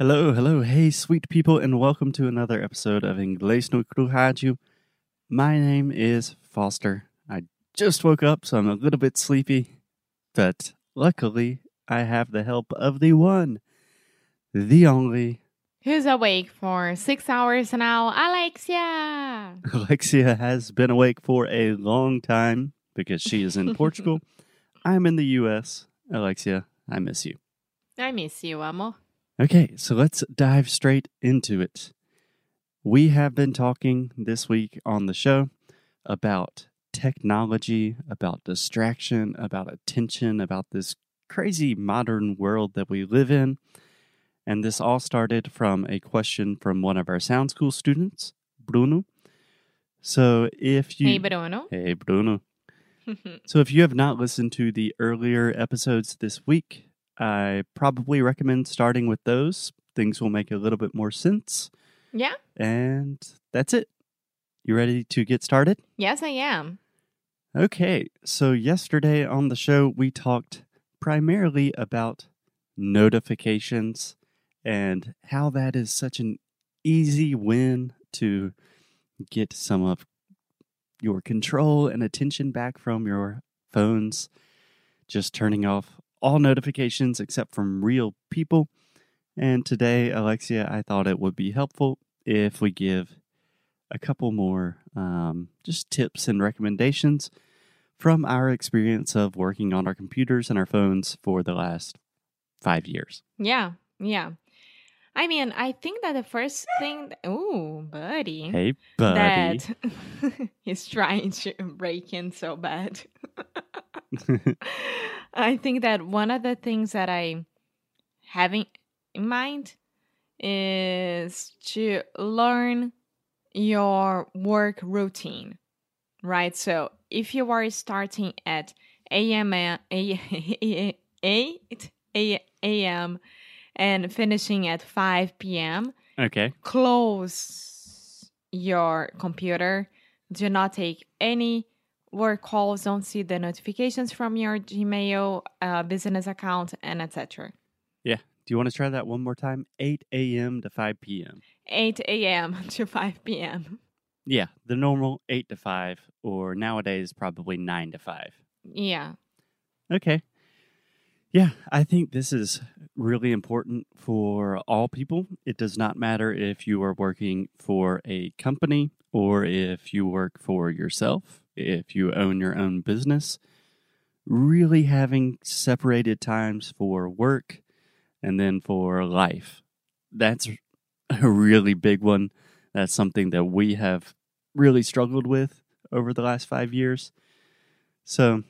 Hello, hello, hey, sweet people, and welcome to another episode of Inglês no Rádio. My name is Foster. I just woke up, so I'm a little bit sleepy, but luckily I have the help of the one, the only Who's awake for six hours now? Alexia! Alexia has been awake for a long time because she is in Portugal. I'm in the US. Alexia, I miss you. I miss you, amor. Okay, so let's dive straight into it. We have been talking this week on the show about technology, about distraction, about attention, about this crazy modern world that we live in. And this all started from a question from one of our Sound School students, Bruno. So if you. Hey, Bruno. Hey, Bruno. So if you have not listened to the earlier episodes this week, I probably recommend starting with those. Things will make a little bit more sense. yeah? And that's it. You ready to get started? Yes, I am. Okay, so yesterday on the show, we talked primarily about notifications and how that is such an easy win to get some of your control and attention back from your phones. Just turning off all notifications except from real people. And today, Alexia, I thought it would be helpful if we give a couple more um, just tips and recommendations from our experience of working on our computers and our phones for the last five years. Yeah, yeah. I mean, I think that the first thing. oh, buddy. Hey, buddy. That he's trying to break in so bad. I think that one of the things that I having in mind is to learn your work routine, right? So if you are starting at a.m. a- a- 8 a.m. and finishing at 5 p.m., okay. close your computer. Do not take any work calls. Don't see the notifications from your Gmail uh, business account and etc. Yeah. Do you want to try that one more time? 8 a.m. to 5 p.m. 8 a.m. to 5 p.m. Yeah, the normal 8 to 5, or nowadays probably 9 to 5. Yeah. Okay. Yeah, I think this is really important for all people. It does not matter if you are working for a company or if you work for yourself, if you own your own business. Really having separated times for work and then for life. That's a really big one. That's something that we have really struggled with over the last five years. So,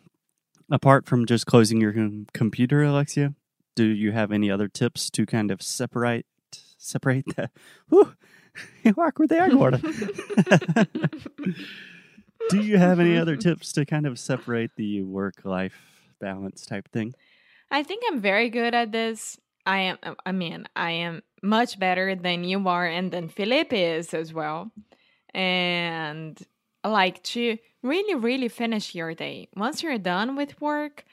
apart from just closing your com- computer, Alexia, do you have any other tips to kind of separate separate that? Whew, awkward there, Gorda. do you have any other tips to kind of separate the work life balance type thing? I think I'm very good at this. I am, I mean, I am much better than you are and than Philip is as well. And like to really, really finish your day. Once you're done with work,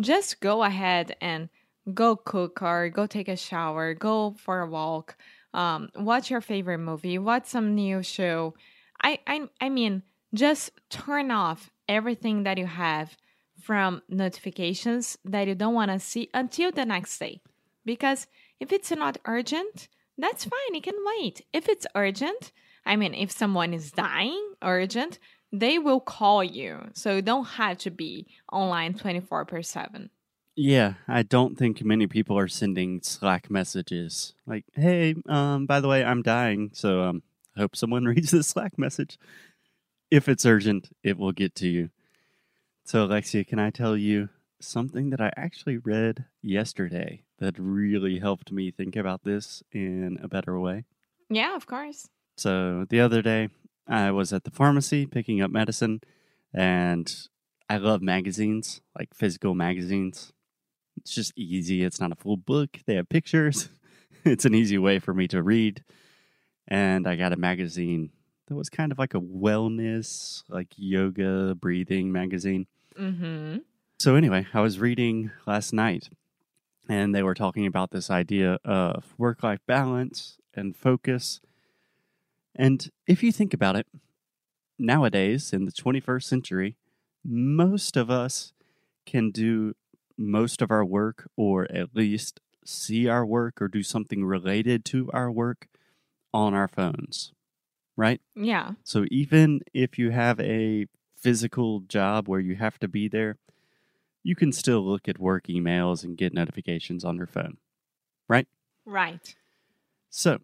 just go ahead and go cook or go take a shower, go for a walk, um, watch your favorite movie, watch some new show. I, I, I mean, just turn off everything that you have from notifications that you don't want to see until the next day. Because if it's not urgent, that's fine, it can wait. If it's urgent, I mean, if someone is dying, urgent, they will call you. So you don't have to be online 24 per 7. Yeah, I don't think many people are sending Slack messages like, "Hey, um, by the way, I'm dying, so um, I hope someone reads this Slack message. If it's urgent, it will get to you." So, Alexia, can I tell you something that I actually read yesterday that really helped me think about this in a better way? Yeah, of course. So, the other day, I was at the pharmacy picking up medicine, and I love magazines, like physical magazines. It's just easy. It's not a full book. They have pictures. it's an easy way for me to read. And I got a magazine that was kind of like a wellness, like yoga, breathing magazine. Mm-hmm. So, anyway, I was reading last night and they were talking about this idea of work life balance and focus. And if you think about it, nowadays in the 21st century, most of us can do most of our work or at least see our work or do something related to our work on our phones, right? Yeah. So even if you have a physical job where you have to be there, you can still look at work emails and get notifications on your phone, right? Right. So,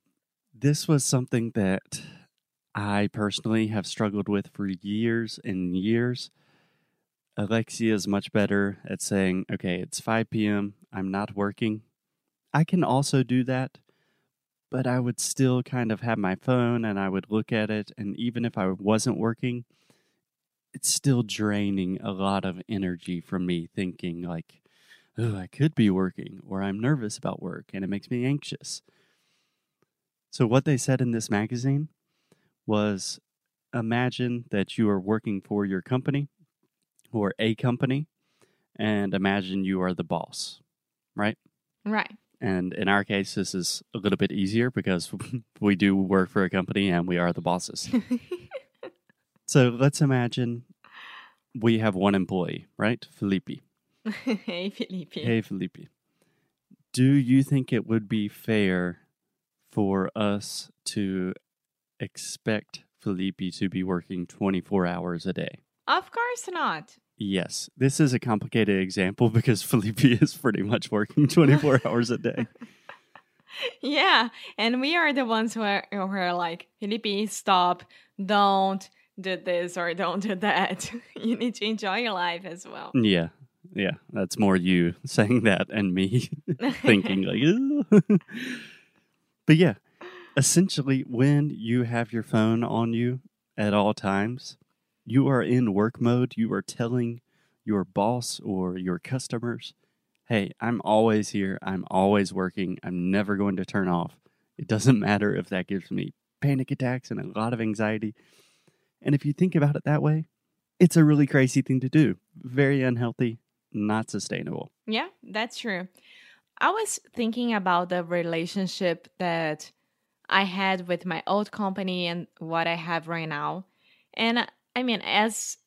this was something that I personally have struggled with for years and years. Alexia is much better at saying, okay, it's 5 p.m., I'm not working. I can also do that, but I would still kind of have my phone and I would look at it. And even if I wasn't working, it's still draining a lot of energy from me thinking, like, oh, I could be working, or I'm nervous about work and it makes me anxious. So, what they said in this magazine was imagine that you are working for your company or a company, and imagine you are the boss, right? Right. And in our case, this is a little bit easier because we do work for a company and we are the bosses. so let's imagine we have one employee, right? Felipe. hey, Felipe. Hey, Felipe. Do you think it would be fair for us to expect Felipe to be working 24 hours a day? Of course not. Yes, this is a complicated example because Felipe is pretty much working 24 hours a day. Yeah, and we are the ones who are, who are like, Felipe, stop, don't do this or don't do that. you need to enjoy your life as well. Yeah, yeah, that's more you saying that and me thinking like, but yeah, essentially, when you have your phone on you at all times, you are in work mode. You are telling your boss or your customers, hey, I'm always here. I'm always working. I'm never going to turn off. It doesn't matter if that gives me panic attacks and a lot of anxiety. And if you think about it that way, it's a really crazy thing to do. Very unhealthy, not sustainable. Yeah, that's true. I was thinking about the relationship that I had with my old company and what I have right now. And I mean, as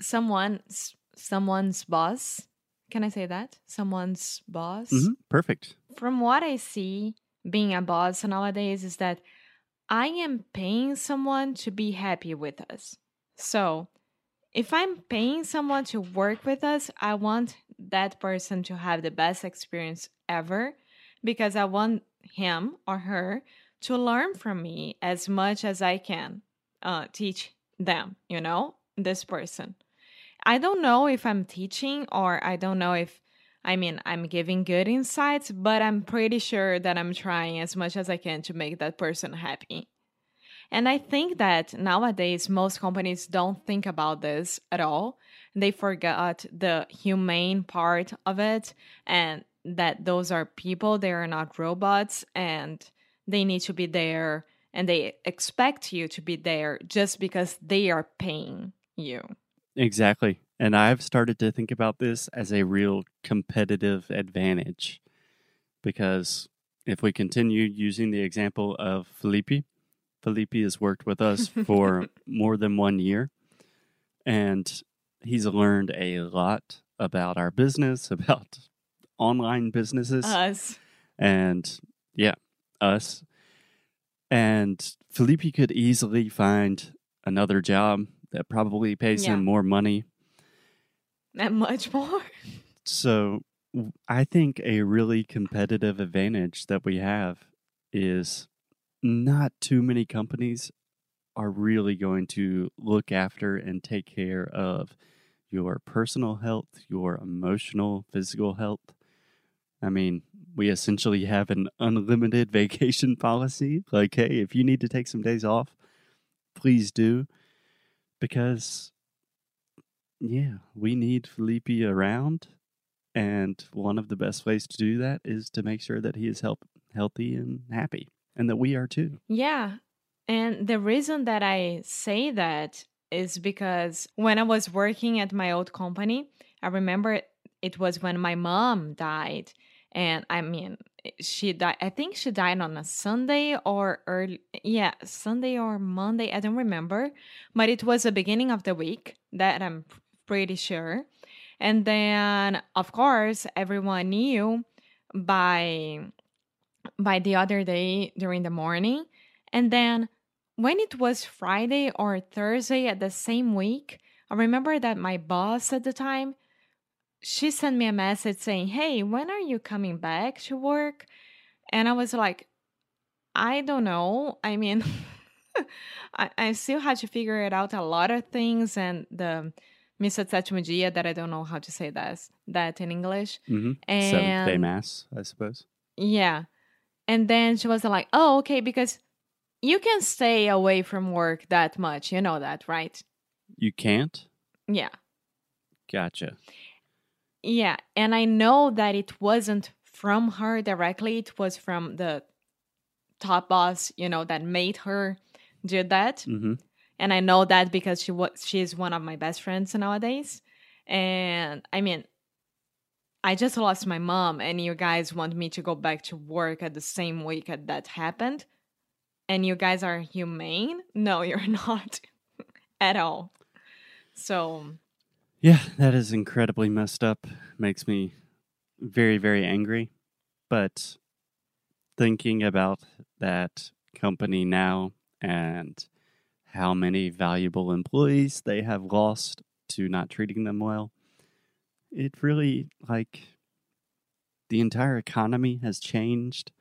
someone's someone's boss, can I say that? Someone's boss. hmm Perfect. From what I see, being a boss nowadays is that I am paying someone to be happy with us. So, if I'm paying someone to work with us, I want that person to have the best experience ever because I want him or her to learn from me as much as I can uh, teach them, you know, this person. I don't know if I'm teaching or I don't know if, I mean, I'm giving good insights, but I'm pretty sure that I'm trying as much as I can to make that person happy. And I think that nowadays most companies don't think about this at all. They forgot the humane part of it and that those are people, they are not robots, and they need to be there and they expect you to be there just because they are paying you. Exactly. And I've started to think about this as a real competitive advantage because if we continue using the example of Felipe, Felipe has worked with us for more than one year and he's learned a lot about our business, about online businesses, Us. and yeah, us. And Felipe could easily find another job that probably pays Yeah. him more money. That much more. So I think a really competitive advantage that we have is not too many companies are really going to look after and take care of your personal health, your emotional, physical health. I mean, we essentially have an unlimited vacation policy. Like, hey, if you need to take some days off, please do. Because, yeah, we need Felipe around. And one of the best ways to do that is to make sure that he is help, healthy and happy, and that we are too. Yeah. And the reason that I say that is because when I was working at my old company, I remember it was when my mom died. And I mean, eh, she died. I think she died on a Sunday or early, yeah, Sunday or Monday. I don't remember, but it was the beginning of the week. That I'm pretty sure. And then, of course, everyone knew by by the other day during the morning. And then when it was Friday or Thursday at the same week, I remember that my boss at the time, she sent me a message saying, Hey, when are you coming back to work? And I was like, I don't know. I mean, I, I still had to figure it out a lot of things and the Sétimo that I don't know how to say that that in English. Mm-hmm. And Seventh day mass, I suppose. yeah. And then she was like, Oh, okay, because you can stay away from work that much. You know that, right? You can't? Yeah. Gotcha. Yeah. And I know that it wasn't from her directly, it was from the top boss, you know, that made her do that. Mm-hmm. And I know that because she was she's one of my best friends nowadays. And I mean, I just lost my mom, and you guys want me to go back to work at the same week that that happened. And you guys are humane? No, you're not at all. So, Yeah, that is incredibly messed up. Makes me very, very angry. But thinking about that company now and how many valuable employees they have lost to not treating them well, it really, like, the entire economy has changed.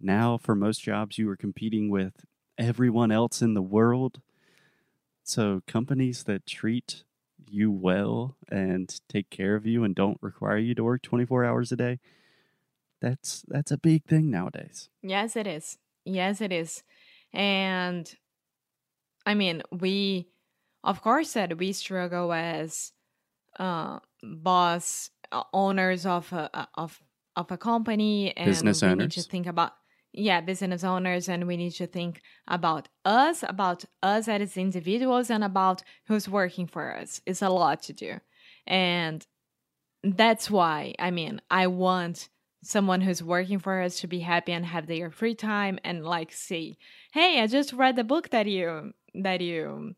Now, for most jobs, you are competing with everyone else in the world. So, companies that treat you well and take care of you and don't require you to work 24 hours a day that's that's a big thing nowadays yes, it is. Yes, it is. And I mean, we, of course, said we struggle as uh, boss uh, owners of a a- of of a company, and Business we need to think about yeah, business owners, and we need to think about us, about us as individuals, and about who's working for us. It's a lot to do, and that's why I mean, I want someone who's working for us to be happy and have their free time and like say, "Hey, I just read the book that you that you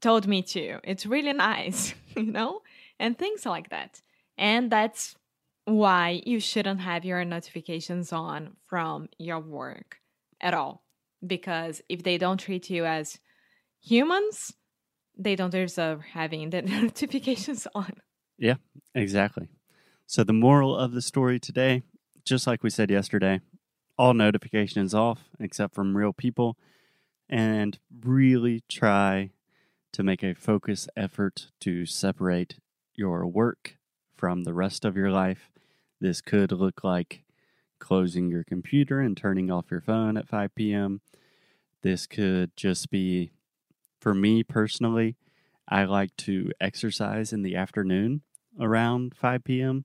told me to. It's really nice," you know? And things like that. And that's why you shouldn't have your notifications on from your work at all because if they don't treat you as humans, they don't deserve having the notifications on. Yeah, exactly so the moral of the story today just like we said yesterday all notifications off except from real people and really try to make a focus effort to separate your work from the rest of your life this could look like closing your computer and turning off your phone at 5 p.m this could just be for me personally i like to exercise in the afternoon around 5 p.m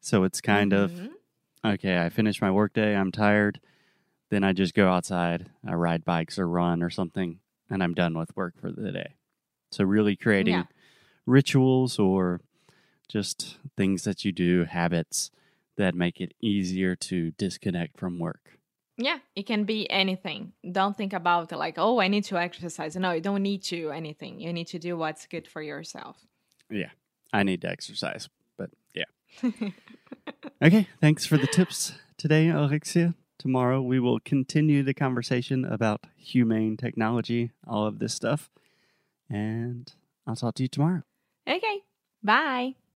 so it's kind of Mhm. okay, I finish my workday, I'm tired, then I just go outside, I ride bikes or run or something, and I'm done with work for the day. So really creating Yeah. rituals or just things that you do, habits that make it easier to disconnect from work. Yeah, it can be anything. Don't think about like, oh, I need to exercise. No, you don't need to anything. You need to do what's good for yourself. Yeah, I need to exercise, but yeah. Okay, thanks for the tips today, Alexia. Tomorrow we will continue the conversation about humane technology, all of this stuff. And I'll talk to you tomorrow. okay, bye.